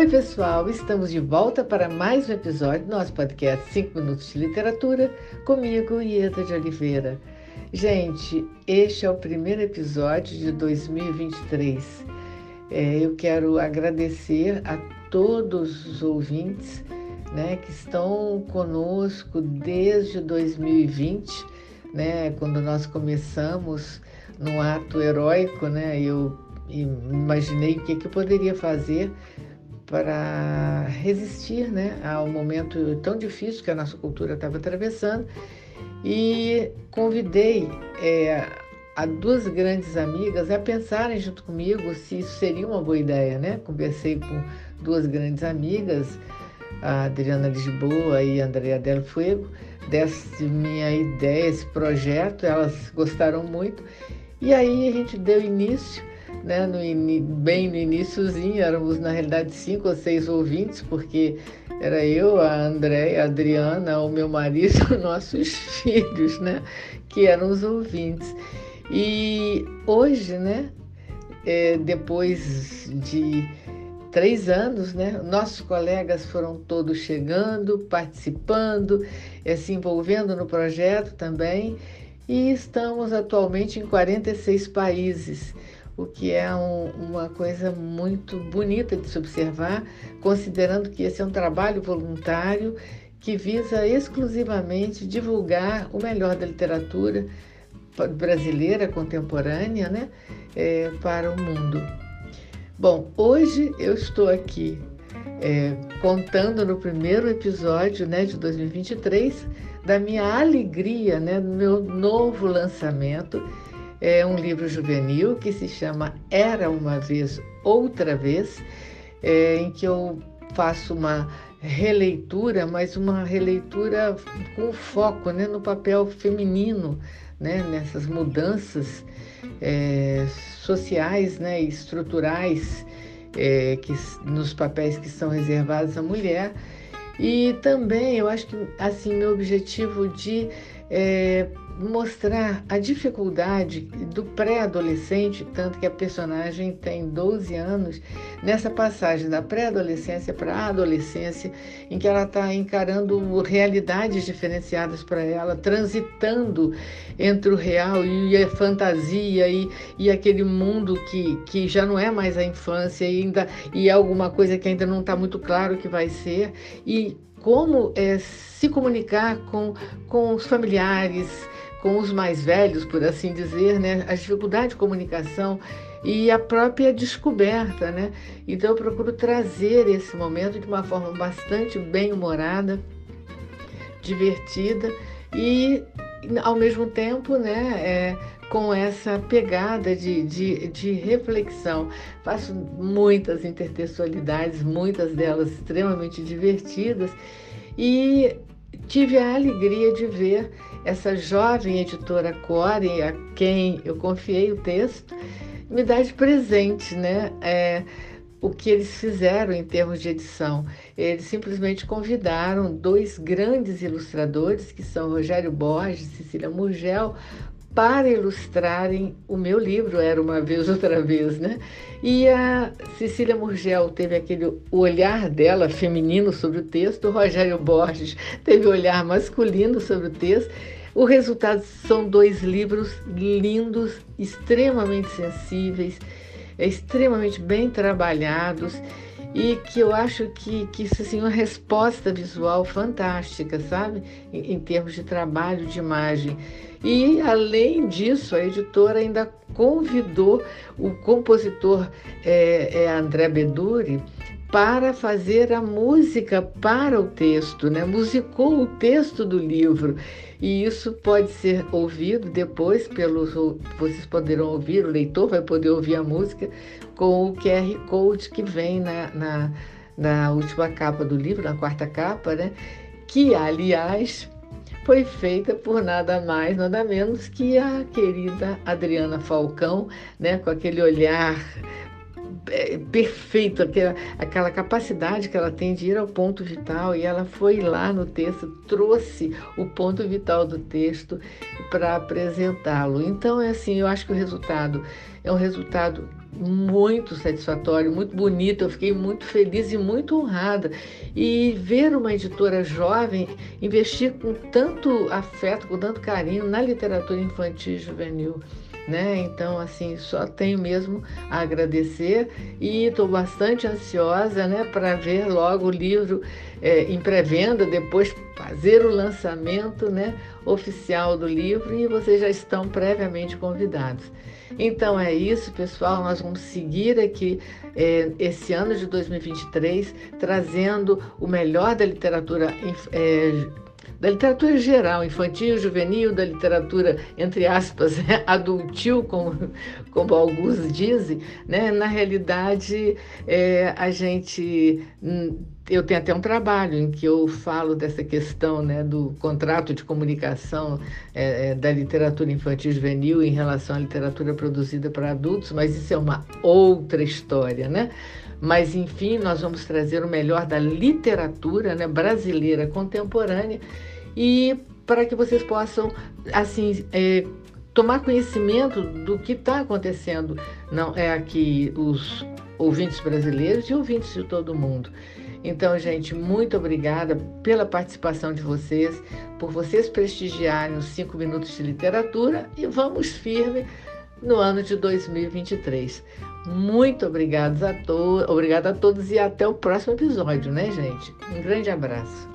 Oi, pessoal, estamos de volta para mais um episódio do nosso podcast 5 Minutos de Literatura, comigo, Ieda de Oliveira. Gente, este é o primeiro episódio de 2023. É, eu quero agradecer a todos os ouvintes né, que estão conosco desde 2020, né, quando nós começamos num ato heróico, né, eu imaginei o que, que eu poderia fazer para resistir né, ao momento tão difícil que a nossa cultura estava atravessando e convidei é, a duas grandes amigas a pensarem junto comigo se isso seria uma boa ideia. Né? Conversei com duas grandes amigas, a Adriana Lisboa e a Andrea Del Fuego, dessa minha ideia, esse projeto, elas gostaram muito. E aí a gente deu início né, no in... bem no iníciozinho, éramos na realidade cinco ou seis ouvintes, porque era eu, a Andréia, a Adriana, o meu marido nossos filhos, né, que eram os ouvintes. E hoje, né, é, depois de três anos, né, nossos colegas foram todos chegando, participando, é, se envolvendo no projeto também, e estamos atualmente em 46 países o que é um, uma coisa muito bonita de se observar, considerando que esse é um trabalho voluntário que visa exclusivamente divulgar o melhor da literatura brasileira contemporânea né, é, para o mundo. Bom, hoje eu estou aqui é, contando no primeiro episódio né, de 2023 da minha alegria, né, do meu novo lançamento é um livro juvenil que se chama Era uma Vez, Outra Vez, é, em que eu faço uma releitura, mas uma releitura com foco né, no papel feminino, né, nessas mudanças é, sociais né, e estruturais é, que, nos papéis que são reservados à mulher. E também eu acho que assim meu objetivo de é, mostrar a dificuldade do pré-adolescente, tanto que a personagem tem 12 anos, nessa passagem da pré-adolescência para a adolescência, em que ela está encarando realidades diferenciadas para ela, transitando entre o real e a fantasia e, e aquele mundo que, que já não é mais a infância e, ainda, e é alguma coisa que ainda não está muito claro que vai ser. E como é, se comunicar com, com os familiares, com os mais velhos, por assim dizer, né? a dificuldade de comunicação e a própria descoberta. Né? Então, eu procuro trazer esse momento de uma forma bastante bem-humorada, divertida e, ao mesmo tempo, né, é, com essa pegada de, de, de, reflexão. Faço muitas intertextualidades, muitas delas extremamente divertidas, e tive a alegria de ver essa jovem editora Core, a quem eu confiei o texto, me dar de presente, né? É, o que eles fizeram em termos de edição. Eles simplesmente convidaram dois grandes ilustradores, que são Rogério Borges e Cecília Murgel, para ilustrarem o meu livro, Era Uma Vez, Outra Vez, né? E a Cecília Murgel teve aquele olhar dela feminino sobre o texto, o Rogério Borges teve o olhar masculino sobre o texto. O resultado são dois livros lindos, extremamente sensíveis, extremamente bem trabalhados e que eu acho que, que isso assim, é uma resposta visual fantástica, sabe? Em, em, termos de trabalho de imagem. E, além disso, a editora ainda convidou o compositor é, é André Beduri para fazer a música para o texto, né? musicou o texto do livro. E isso pode ser ouvido depois pelos. Vocês poderão ouvir, o leitor vai poder ouvir a música com o QR Code que vem na, na, na última capa do livro, na quarta capa, né? Que, aliás, foi feita por nada mais, nada menos que a querida Adriana Falcão, né? Com aquele olhar é, perfeito, aquela, aquela capacidade que ela tem de ir ao ponto vital, e ela foi lá no texto, trouxe o ponto vital do texto para apresentá-lo. Então, é assim, eu acho que o resultado é um resultado muito satisfatório, muito bonito. Eu fiquei muito feliz e muito honrada. E ver uma editora jovem investir com tanto afeto, com tanto carinho na literatura infantil e juvenil. Né? Então, assim, só tenho mesmo a agradecer e estou bastante ansiosa né, para ver logo o livro é, em pré-venda, depois fazer o lançamento né, oficial do livro e vocês já estão previamente convidados. Então é isso, pessoal. Nós vamos seguir aqui é, esse ano de 2023 trazendo o melhor da literatura. É, da literatura geral, infantil, juvenil, da literatura, entre aspas, adultil, como, como alguns dizem, né? na realidade, é, a gente hum, eu tenho até um trabalho em que eu falo dessa questão né, do contrato de comunicação é, é, da literatura infantil juvenil em relação à literatura produzida para adultos, mas isso é uma outra história, né? Mas, enfim, nós vamos trazer o melhor da literatura né, brasileira contemporânea e para que vocês possam, assim, é, tomar conhecimento do que está acontecendo. Não é aqui os ouvintes brasileiros e ouvintes de todo mundo. Então, gente, muito obrigada pela participação de vocês, por vocês prestigiarem os 5 minutos de literatura e vamos firme no ano de 2023. Muito obrigada a, to obrigada a todos e até o próximo episódio, né, gente? Um grande abraço.